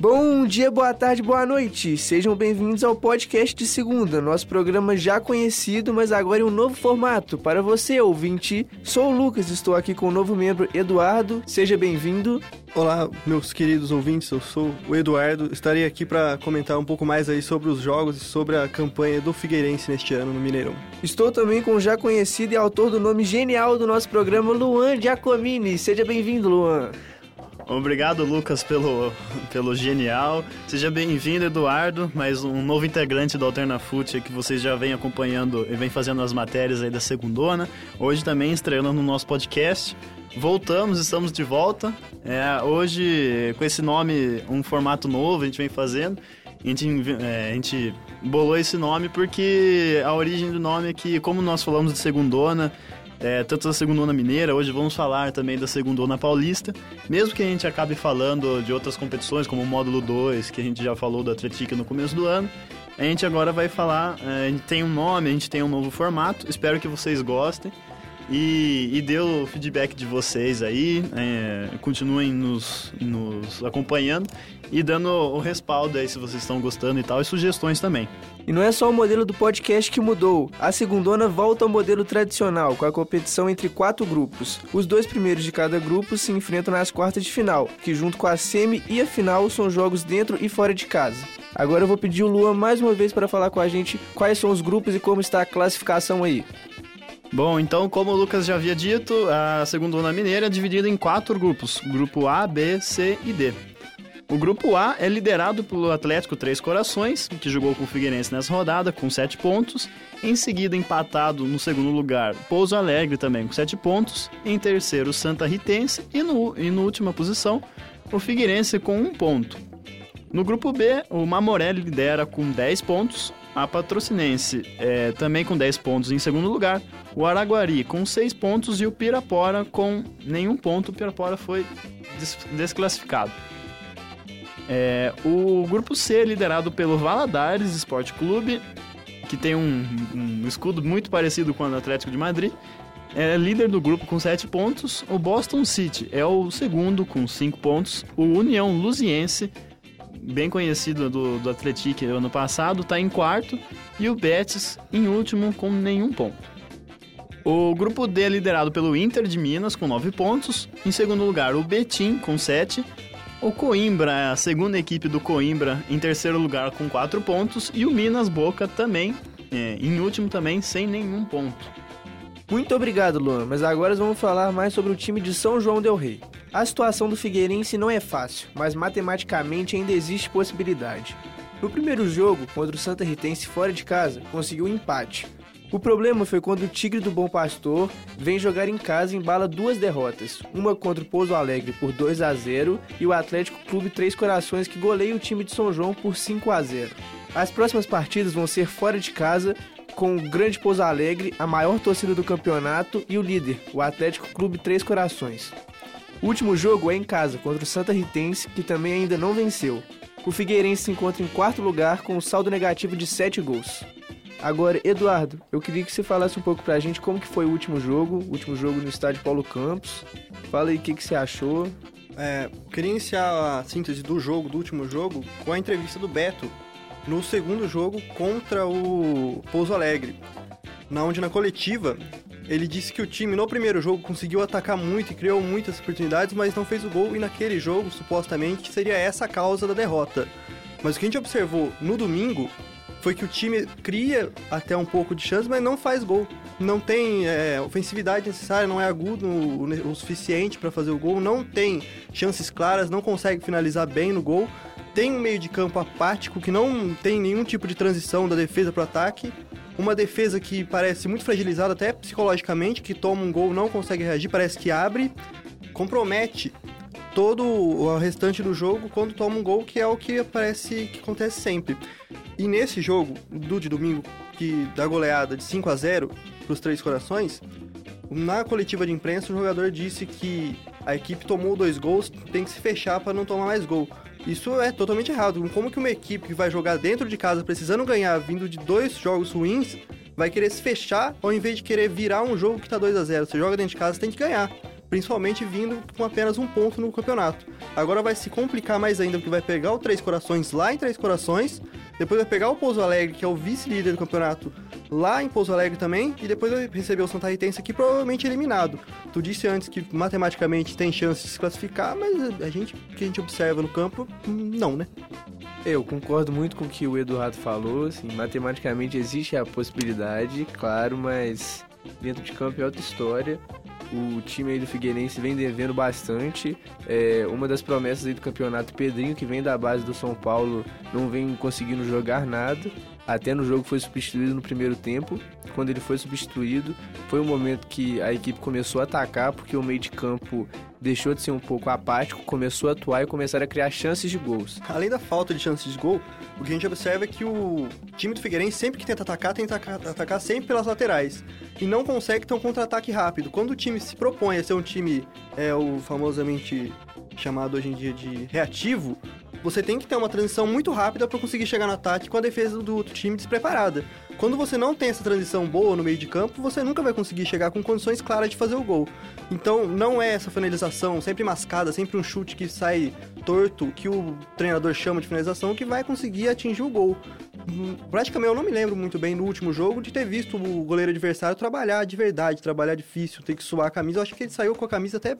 Bom dia, boa tarde, boa noite. Sejam bem-vindos ao podcast de segunda, nosso programa já conhecido, mas agora em um novo formato. Para você, ouvinte, sou o Lucas, estou aqui com o novo membro Eduardo. Seja bem-vindo. Olá, meus queridos ouvintes, eu sou o Eduardo. Estarei aqui para comentar um pouco mais aí sobre os jogos e sobre a campanha do Figueirense neste ano no Mineirão. Estou também com o já conhecido e autor do nome genial do nosso programa, Luan Giacomini. Seja bem-vindo, Luan. Obrigado, Lucas, pelo, pelo genial. Seja bem-vindo, Eduardo, mais um novo integrante do Alternafute que vocês já vêm acompanhando e vem fazendo as matérias aí da segundona. Hoje também estreando no nosso podcast. Voltamos, estamos de volta. É, hoje, com esse nome, um formato novo, a gente vem fazendo. A gente, é, a gente bolou esse nome porque a origem do nome é que, como nós falamos de segundona, é, tanto da segundona mineira, hoje vamos falar também da segundona paulista, mesmo que a gente acabe falando de outras competições, como o módulo 2, que a gente já falou do Atlético no começo do ano, a gente agora vai falar, é, a gente tem um nome, a gente tem um novo formato, espero que vocês gostem. E, e dê o feedback de vocês aí, é, continuem nos, nos acompanhando e dando o respaldo aí se vocês estão gostando e tal, e sugestões também. E não é só o modelo do podcast que mudou. A segundona volta ao modelo tradicional, com a competição entre quatro grupos. Os dois primeiros de cada grupo se enfrentam nas quartas de final, que junto com a semi e a final são jogos dentro e fora de casa. Agora eu vou pedir o Luan mais uma vez para falar com a gente quais são os grupos e como está a classificação aí. Bom, então, como o Lucas já havia dito, a segunda mineira é dividida em quatro grupos: grupo A, B, C e D. O grupo A é liderado pelo Atlético Três Corações, que jogou com o Figueirense nessa rodada, com sete pontos. Em seguida, empatado no segundo lugar, Pouso Alegre também com sete pontos. Em terceiro, Santa Ritense. E no, e no última posição, o Figueirense com um ponto. No grupo B, o Mamoré lidera com 10 pontos, a Patrocinense é, também com 10 pontos em segundo lugar, o Araguari com 6 pontos e o Pirapora com nenhum ponto. O Pirapora foi des desclassificado. É, o grupo C liderado pelo Valadares Esporte Clube, que tem um, um escudo muito parecido com o Atlético de Madrid. É líder do grupo com 7 pontos. O Boston City é o segundo com 5 pontos. O União Luziense bem conhecido do, do Atlético ano passado, está em quarto e o Betis em último com nenhum ponto. O grupo D é liderado pelo Inter de Minas com 9 pontos. Em segundo lugar, o Betim com 7. O Coimbra, a segunda equipe do Coimbra, em terceiro lugar com 4 pontos. E o Minas Boca também, é, em último também, sem nenhum ponto. Muito obrigado, Luan. Mas agora vamos falar mais sobre o time de São João Del Rei. A situação do Figueirense não é fácil, mas matematicamente ainda existe possibilidade. No primeiro jogo, contra o Santa Ritense fora de casa, conseguiu um empate. O problema foi quando o Tigre do Bom Pastor vem jogar em casa e embala duas derrotas, uma contra o Pouso Alegre por 2 a 0 e o Atlético Clube Três Corações que goleia o time de São João por 5 a 0. As próximas partidas vão ser fora de casa com o Grande Pouso Alegre, a maior torcida do campeonato, e o líder, o Atlético Clube Três Corações. O último jogo é em casa, contra o Santa Ritense, que também ainda não venceu. O Figueirense se encontra em quarto lugar com um saldo negativo de 7 gols. Agora, Eduardo, eu queria que você falasse um pouco pra gente como que foi o último jogo, o último jogo no estádio Paulo Campos. Fala aí o que, que você achou. É, eu queria iniciar a síntese do jogo, do último jogo, com a entrevista do Beto no segundo jogo contra o Pouso Alegre. Na onde na coletiva ele disse que o time no primeiro jogo conseguiu atacar muito e criou muitas oportunidades, mas não fez o gol e naquele jogo, supostamente, seria essa a causa da derrota. Mas o que a gente observou no domingo foi que o time cria até um pouco de chance, mas não faz gol. Não tem é, ofensividade necessária, não é agudo o, o suficiente para fazer o gol, não tem chances claras, não consegue finalizar bem no gol. Tem um meio de campo apático que não tem nenhum tipo de transição da defesa para o ataque uma defesa que parece muito fragilizada até psicologicamente, que toma um gol, não consegue reagir, parece que abre, compromete todo o restante do jogo quando toma um gol, que é o que parece que acontece sempre. E nesse jogo do de domingo, que da goleada de 5 a 0 para os Três Corações, na coletiva de imprensa o jogador disse que a equipe tomou dois gols, tem que se fechar para não tomar mais gol. Isso é totalmente errado. Como que uma equipe que vai jogar dentro de casa precisando ganhar, vindo de dois jogos ruins, vai querer se fechar ao invés de querer virar um jogo que tá 2 a 0 Você joga dentro de casa, você tem que ganhar. principalmente vindo com apenas um ponto no campeonato. Agora vai se complicar mais ainda, porque vai pegar o Três Corações lá em Três Corações, depois vai pegar o Pouso Alegre, que é o vice-líder do campeonato, lá em Pouso Alegre também, e depois vai receber o Santa Ritense aqui, provavelmente eliminado. Tu disse antes que matematicamente tem chance de se classificar, mas a gente, que a gente observa no campo, não, né? Eu concordo muito com o que o Eduardo falou, assim, matematicamente existe a possibilidade, claro, mas dentro de campo é outra história. O time aí do Figueirense vem devendo bastante. É, uma das promessas aí do campeonato, Pedrinho, que vem da base do São Paulo, não vem conseguindo jogar nada. Até no jogo foi substituído no primeiro tempo. Quando ele foi substituído, foi um momento que a equipe começou a atacar, porque o meio de campo deixou de ser um pouco apático, começou a atuar e começaram a criar chances de gols. Além da falta de chances de gol, o que a gente observa é que o time do Figueirense, sempre que tenta atacar, tenta atacar sempre pelas laterais. E não consegue ter um contra-ataque rápido. Quando o time se propõe a ser um time, é o famosamente chamado hoje em dia de reativo, você tem que ter uma transição muito rápida para conseguir chegar no ataque com a defesa do outro time despreparada. Quando você não tem essa transição boa no meio de campo, você nunca vai conseguir chegar com condições claras de fazer o gol. Então, não é essa finalização sempre mascada, sempre um chute que sai torto, que o treinador chama de finalização, que vai conseguir atingir o gol. Hum, praticamente eu não me lembro muito bem no último jogo de ter visto o goleiro adversário trabalhar de verdade, trabalhar difícil, ter que suar a camisa. Eu acho que ele saiu com a camisa até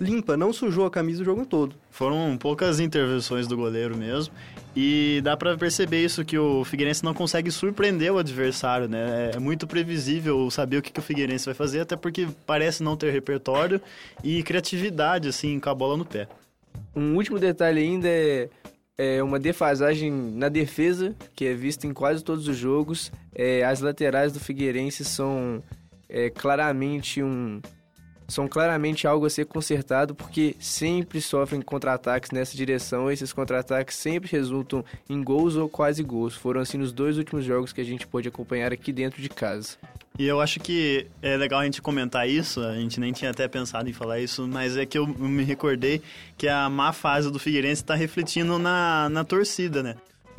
limpa, não sujou a camisa o jogo todo. Foram poucas intervenções do goleiro mesmo. E dá para perceber isso que o Figueirense não consegue surpreender o adversário, né? É muito previsível saber o que, que o Figueirense vai fazer, até porque parece não ter repertório e criatividade, assim, com a bola no pé. Um último detalhe ainda é, é uma defasagem na defesa, que é vista em quase todos os jogos. É, as laterais do Figueirense são é, claramente um, são claramente algo a ser consertado porque sempre sofrem contra-ataques nessa direção. Esses contra-ataques sempre resultam em gols ou quase gols. Foram assim nos dois últimos jogos que a gente pôde acompanhar aqui dentro de casa. E eu acho que é legal a gente comentar isso, a gente nem tinha até pensado em falar isso, mas é que eu me recordei que a má fase do Figueirense está refletindo na, na torcida, né?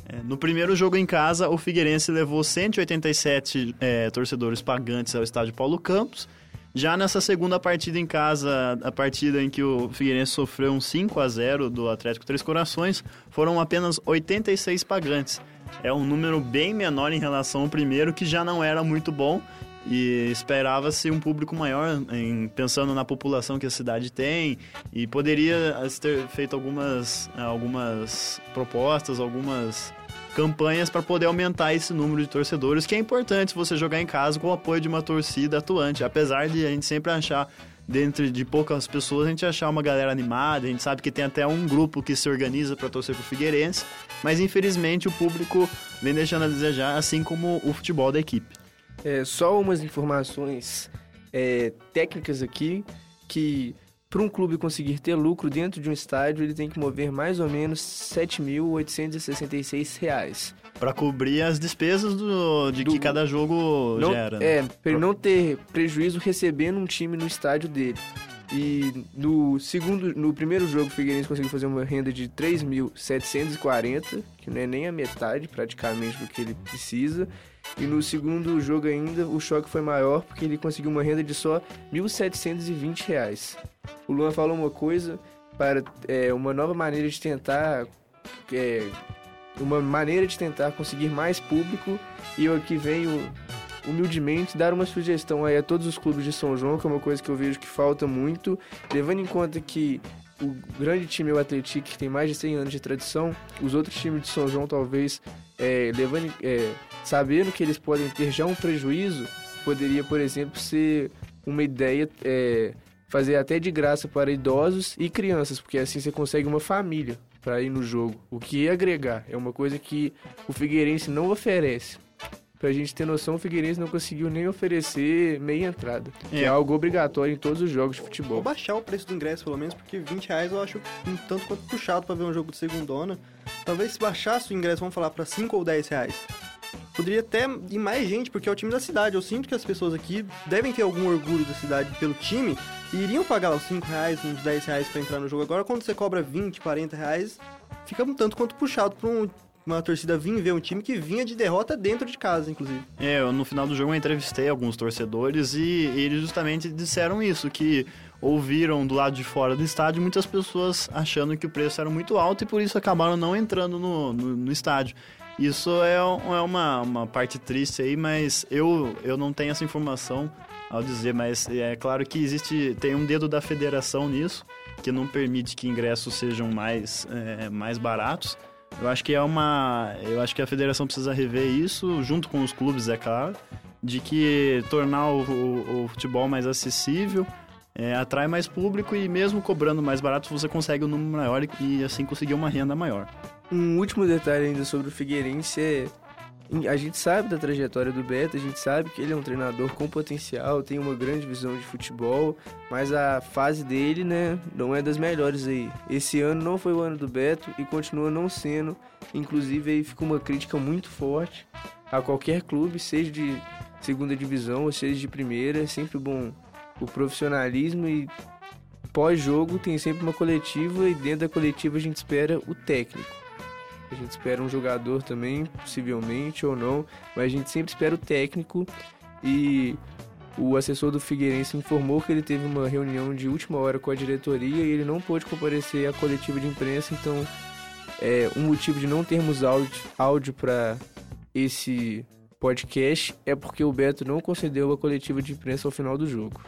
É, no primeiro jogo em casa, o Figueirense levou 187 é, torcedores pagantes ao estádio Paulo Campos, já nessa segunda partida em casa, a partida em que o Figueirense sofreu um 5 a 0 do Atlético Três Corações, foram apenas 86 pagantes. É um número bem menor em relação ao primeiro, que já não era muito bom, e esperava-se um público maior, em, pensando na população que a cidade tem, e poderia ter feito algumas, algumas propostas, algumas campanhas para poder aumentar esse número de torcedores, que é importante você jogar em casa com o apoio de uma torcida atuante. Apesar de a gente sempre achar, dentro de poucas pessoas, a gente achar uma galera animada, a gente sabe que tem até um grupo que se organiza para torcer pro Figueirense, mas infelizmente o público vem deixando a desejar, assim como o futebol da equipe. É, só umas informações é, técnicas aqui que para um clube conseguir ter lucro dentro de um estádio, ele tem que mover mais ou menos R$ 7.866. Para cobrir as despesas do, de do, que cada jogo não, gera. Né? É, para ele não ter prejuízo recebendo um time no estádio dele. E no segundo, no primeiro jogo, o Figueirense conseguiu fazer uma renda de 3.740, que não é nem a metade praticamente do que ele precisa. E no segundo jogo ainda, o choque foi maior porque ele conseguiu uma renda de só R$ 1.720. O Luan falou uma coisa para é, uma nova maneira de tentar é, uma maneira de tentar conseguir mais público e eu aqui venho humildemente dar uma sugestão aí a todos os clubes de São João, que é uma coisa que eu vejo que falta muito, levando em conta que o grande time é o Atlético, que tem mais de 100 anos de tradição, os outros times de São João talvez é, levando, é, sabendo que eles podem ter já um prejuízo, poderia, por exemplo, ser uma ideia é, fazer até de graça para idosos e crianças, porque assim você consegue uma família para ir no jogo. O que é agregar é uma coisa que o Figueirense não oferece. Pra gente ter noção, o Figueirense não conseguiu nem oferecer meia entrada. É. Que é algo obrigatório em todos os jogos de futebol. Vou baixar o preço do ingresso, pelo menos, porque 20 reais eu acho um tanto quanto puxado para ver um jogo de segundona. Talvez se baixasse o ingresso, vamos falar, para 5 ou 10 reais poderia até ir mais gente, porque é o time da cidade. Eu sinto que as pessoas aqui devem ter algum orgulho da cidade pelo time e iriam pagar os 5 reais, uns 10 reais pra entrar no jogo. Agora, quando você cobra 20, 40 reais, fica um tanto quanto puxado pra um, uma torcida vir ver um time que vinha de derrota dentro de casa, inclusive. É, eu, no final do jogo eu entrevistei alguns torcedores e eles justamente disseram isso, que ouviram do lado de fora do estádio muitas pessoas achando que o preço era muito alto e por isso acabaram não entrando no, no, no estádio. Isso é, é uma, uma parte triste aí, mas eu, eu não tenho essa informação ao dizer, mas é claro que existe, tem um dedo da federação nisso, que não permite que ingressos sejam mais, é, mais baratos. Eu acho que é uma. Eu acho que a federação precisa rever isso, junto com os clubes, é claro, de que tornar o, o, o futebol mais acessível. É, atrai mais público e mesmo cobrando mais barato você consegue um número maior e assim conseguir uma renda maior. Um último detalhe ainda sobre o Figueirense é a gente sabe da trajetória do Beto, a gente sabe que ele é um treinador com potencial, tem uma grande visão de futebol, mas a fase dele, né, não é das melhores aí. Esse ano não foi o ano do Beto e continua não sendo. Inclusive aí fica uma crítica muito forte a qualquer clube, seja de segunda divisão ou seja de primeira, é sempre bom o profissionalismo e pós-jogo tem sempre uma coletiva e dentro da coletiva a gente espera o técnico. A gente espera um jogador também, possivelmente ou não, mas a gente sempre espera o técnico e o assessor do Figueirense informou que ele teve uma reunião de última hora com a diretoria e ele não pôde comparecer à coletiva de imprensa, então é, um motivo de não termos áudio, áudio para esse podcast é porque o Beto não concedeu a coletiva de imprensa ao final do jogo.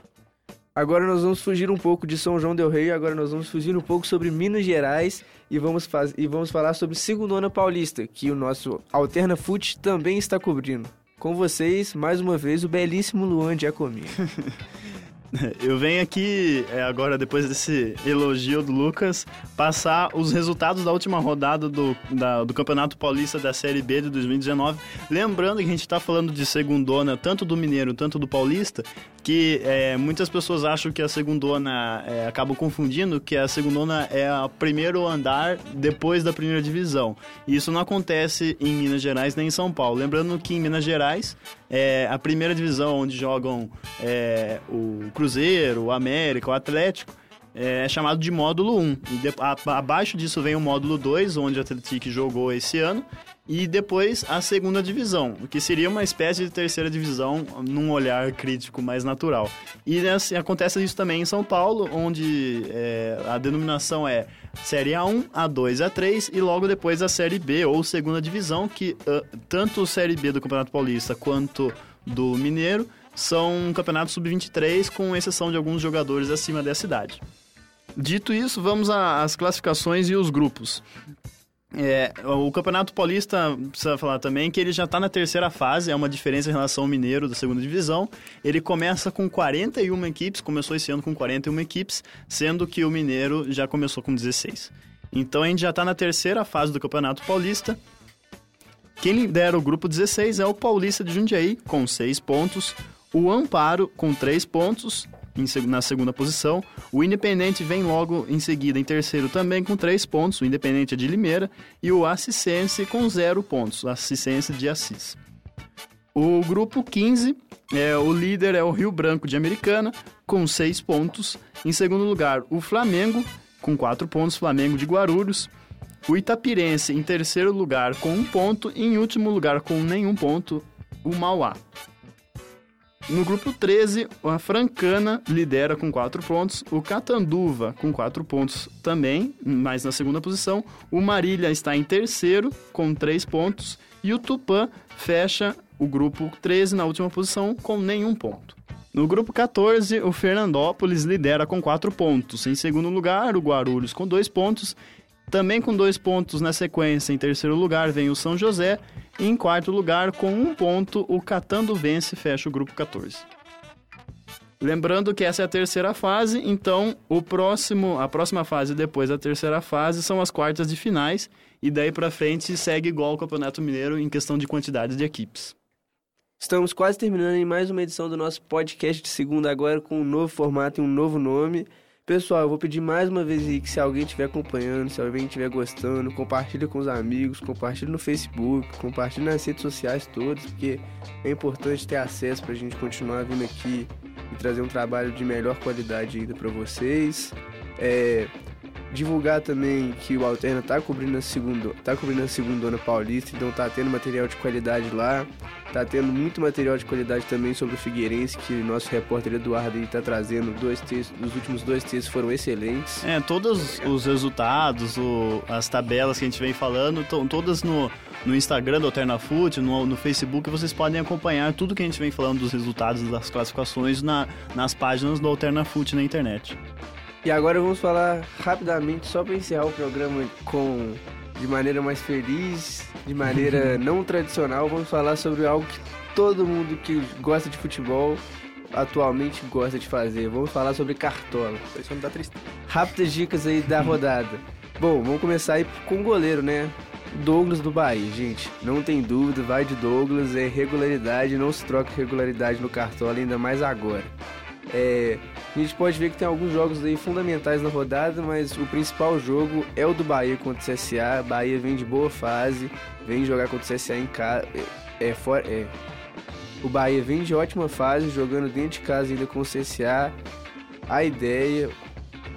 Agora nós vamos fugir um pouco de São João del Rei, agora nós vamos fugir um pouco sobre Minas Gerais e vamos, faz... e vamos falar sobre Segundona Paulista, que o nosso Alterna Foot também está cobrindo. Com vocês, mais uma vez, o belíssimo Luan Giacomin. Eu venho aqui, é, agora, depois desse elogio do Lucas, passar os resultados da última rodada do, da, do Campeonato Paulista da Série B de 2019. Lembrando que a gente está falando de segundona, tanto do Mineiro, tanto do Paulista, que é, muitas pessoas acham que a segundona é, acabam confundindo que a segundona é o primeiro andar depois da primeira divisão. E isso não acontece em Minas Gerais nem em São Paulo. Lembrando que em Minas Gerais é a primeira divisão onde jogam é, o Cruzeiro, o América, o Atlético é chamado de módulo 1. E de, a, abaixo disso vem o módulo 2, onde o Atlético jogou esse ano e depois a segunda divisão, o que seria uma espécie de terceira divisão num olhar crítico mais natural. E assim, acontece isso também em São Paulo, onde é, a denominação é Série A1, A2, A3 e logo depois a Série B ou segunda divisão, que uh, tanto a Série B do Campeonato Paulista quanto do Mineiro são campeonatos sub-23, com exceção de alguns jogadores acima dessa idade. Dito isso, vamos às classificações e os grupos. É, o Campeonato Paulista, precisa falar também que ele já está na terceira fase, é uma diferença em relação ao Mineiro da segunda divisão. Ele começa com 41 equipes, começou esse ano com 41 equipes, sendo que o Mineiro já começou com 16. Então a gente já está na terceira fase do Campeonato Paulista. Quem lidera o grupo 16 é o Paulista de Jundiaí, com 6 pontos, o Amparo, com 3 pontos, na segunda posição. O Independente vem logo em seguida em terceiro também com três pontos. O Independente é de Limeira. E o Assistense com zero pontos. O Assistense de Assis. O grupo 15, é, o líder é o Rio Branco de Americana, com seis pontos. Em segundo lugar, o Flamengo, com quatro pontos. Flamengo de Guarulhos. O Itapirense em terceiro lugar com um ponto. E em último lugar com nenhum ponto, o Mauá. No grupo 13, a Francana lidera com 4 pontos, o Catanduva com 4 pontos também, mas na segunda posição. O Marília está em terceiro com 3 pontos e o Tupã fecha o grupo 13 na última posição com nenhum ponto. No grupo 14, o Fernandópolis lidera com 4 pontos. Em segundo lugar, o Guarulhos com 2 pontos. Também com 2 pontos na sequência, em terceiro lugar, vem o São José em quarto lugar, com um ponto, o Catando Vence fecha o grupo 14. Lembrando que essa é a terceira fase, então o próximo, a próxima fase depois da terceira fase são as quartas de finais e daí para frente segue igual o Campeonato Mineiro em questão de quantidade de equipes. Estamos quase terminando em mais uma edição do nosso podcast de segunda agora com um novo formato e um novo nome. Pessoal, eu vou pedir mais uma vez aí que se alguém estiver acompanhando, se alguém estiver gostando, compartilha com os amigos, compartilha no Facebook, compartilha nas redes sociais todas, porque é importante ter acesso para a gente continuar vindo aqui e trazer um trabalho de melhor qualidade ainda para vocês. É, Divulgar também que o Alterna tá cobrindo a segunda, tá cobrindo a segunda paulista, então tá tendo material de qualidade lá. Tá tendo muito material de qualidade também sobre o Figueirense, que o nosso repórter Eduardo aí tá trazendo dois textos, os últimos dois textos foram excelentes. É, todos os resultados, o, as tabelas que a gente vem falando, estão todas no, no Instagram do Alternafute, no, no Facebook, vocês podem acompanhar tudo que a gente vem falando dos resultados das classificações na, nas páginas do Alternafute na internet. E agora vamos falar rapidamente, só para encerrar o programa com de maneira mais feliz, de maneira não tradicional, vamos falar sobre algo que todo mundo que gosta de futebol atualmente gosta de fazer. Vamos falar sobre cartola. Isso me dá tristeza. Rápidas dicas aí da rodada. Bom, vamos começar aí com o goleiro, né? Douglas do Bahia, gente. Não tem dúvida, vai de Douglas, é regularidade, não se troca regularidade no cartola, ainda mais agora. É, a gente pode ver que tem alguns jogos aí fundamentais na rodada, mas o principal jogo é o do Bahia contra o CSA. Bahia vem de boa fase, vem jogar contra o CSA em casa. É, é, for, é, o Bahia vem de ótima fase, jogando dentro de casa ainda com o CSA. A ideia,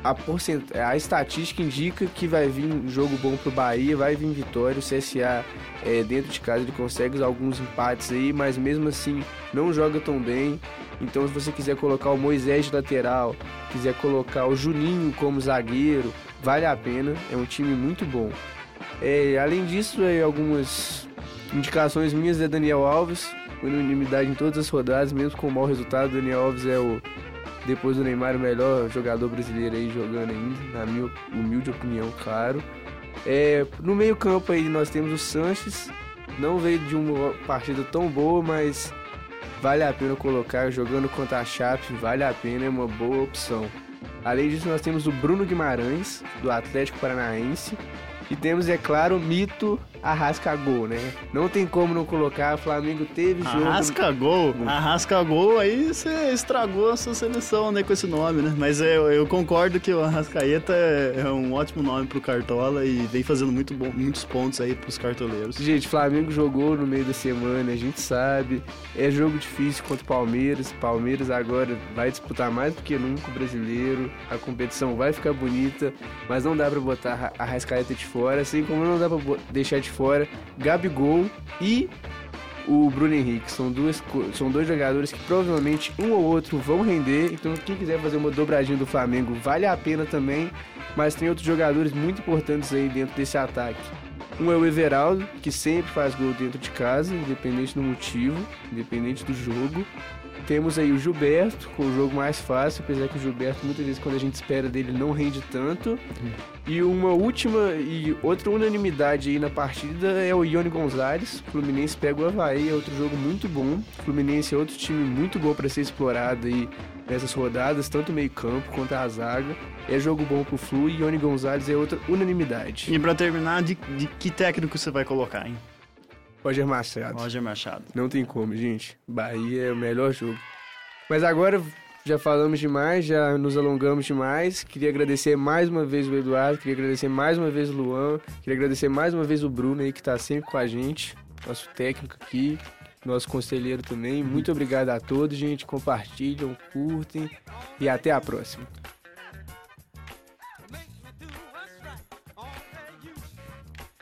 a, porcent... a estatística indica que vai vir um jogo bom pro Bahia, vai vir vitória. O CSA é, dentro de casa ele consegue alguns empates aí, mas mesmo assim não joga tão bem. Então, se você quiser colocar o Moisés de lateral, quiser colocar o Juninho como zagueiro, vale a pena. É um time muito bom. É, além disso, algumas indicações minhas é Daniel Alves, unanimidade em todas as rodadas, mesmo com o mau resultado. Daniel Alves é o, depois do Neymar, o melhor jogador brasileiro aí jogando ainda, na minha humilde opinião, claro. É, no meio-campo aí nós temos o Sanches, não veio de uma partida tão boa, mas vale a pena colocar jogando contra a Chape, vale a pena, é uma boa opção. Além disso, nós temos o Bruno Guimarães, do Atlético Paranaense, e temos, é claro, o mito Arrasca Gol, né? Não tem como não colocar, o Flamengo teve jogo... Arrasca Gol? Arrasca Gol, aí você estragou a sua seleção, né, com esse nome, né? Mas eu, eu concordo que o Arrascaeta é, é um ótimo nome pro Cartola e vem fazendo muito bom, muitos pontos aí pros cartoleiros. Gente, Flamengo jogou no meio da semana, a gente sabe. É jogo difícil contra o Palmeiras. Palmeiras agora vai disputar mais do que nunca o brasileiro. A competição vai ficar bonita, mas não dá pra botar a Arrascaeta de fora, assim como não dá pra deixar de fora Gabigol e o Bruno Henrique. São, duas, são dois jogadores que provavelmente um ou outro vão render. Então, quem quiser fazer uma dobradinha do Flamengo, vale a pena também. Mas tem outros jogadores muito importantes aí dentro desse ataque. Um é o Everaldo, que sempre faz gol dentro de casa, independente do motivo, independente do jogo. Temos aí o Gilberto, com o jogo mais fácil, apesar que o Gilberto, muitas vezes, quando a gente espera dele, não rende tanto. E uma última e outra unanimidade aí na partida é o Ione Gonzalez. O Fluminense pega o Havaí, é outro jogo muito bom. O Fluminense é outro time muito bom para ser explorado aí nessas rodadas, tanto meio campo quanto a zaga. É jogo bom pro Flu e Ione Gonzalez é outra unanimidade. E para terminar, de, de que técnico você vai colocar, hein? Roger Machado. Roger Machado. Não tem como, gente. Bahia é o melhor jogo. Mas agora já falamos demais, já nos alongamos demais. Queria agradecer mais uma vez o Eduardo, queria agradecer mais uma vez o Luan, queria agradecer mais uma vez o Bruno aí que tá sempre com a gente, nosso técnico aqui, nosso conselheiro também. Muito obrigado a todos, gente. Compartilham, curtem e até a próxima.